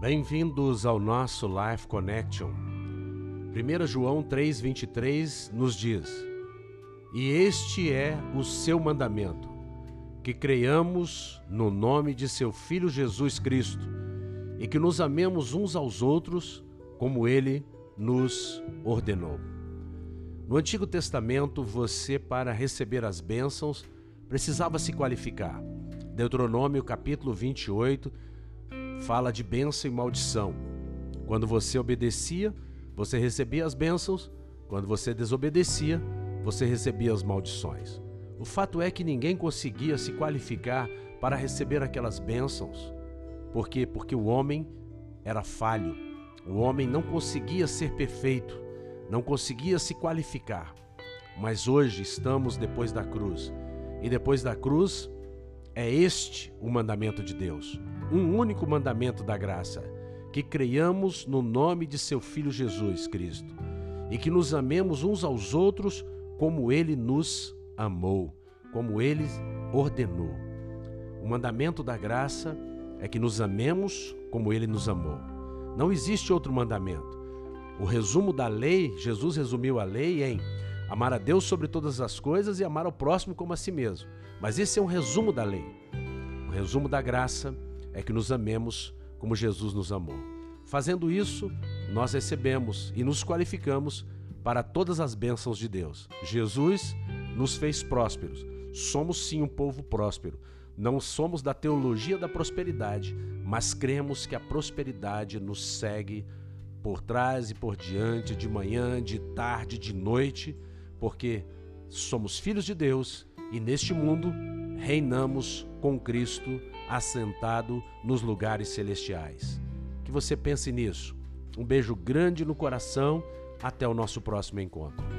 Bem-vindos ao nosso Life Connection. 1 João 3,23 nos diz: E este é o seu mandamento, que creiamos no nome de seu Filho Jesus Cristo e que nos amemos uns aos outros como ele nos ordenou. No Antigo Testamento, você, para receber as bênçãos, precisava se qualificar. Deuteronômio capítulo 28 fala de bênção e maldição. Quando você obedecia, você recebia as bênçãos, quando você desobedecia, você recebia as maldições. O fato é que ninguém conseguia se qualificar para receber aquelas bênçãos. Por quê? Porque o homem era falho. O homem não conseguia ser perfeito, não conseguia se qualificar. Mas hoje estamos depois da cruz. E depois da cruz, é este o mandamento de Deus, um único mandamento da graça: que creiamos no nome de seu Filho Jesus Cristo e que nos amemos uns aos outros como ele nos amou, como ele ordenou. O mandamento da graça é que nos amemos como ele nos amou. Não existe outro mandamento. O resumo da lei, Jesus resumiu a lei em amar a Deus sobre todas as coisas e amar ao próximo como a si mesmo. Mas esse é um resumo da lei. O resumo da graça é que nos amemos como Jesus nos amou. Fazendo isso, nós recebemos e nos qualificamos para todas as bênçãos de Deus. Jesus nos fez prósperos. Somos sim um povo próspero. Não somos da teologia da prosperidade, mas cremos que a prosperidade nos segue por trás e por diante, de manhã, de tarde, de noite, porque somos filhos de Deus e neste mundo reinamos com Cristo assentado nos lugares celestiais. Que você pense nisso. Um beijo grande no coração. Até o nosso próximo encontro.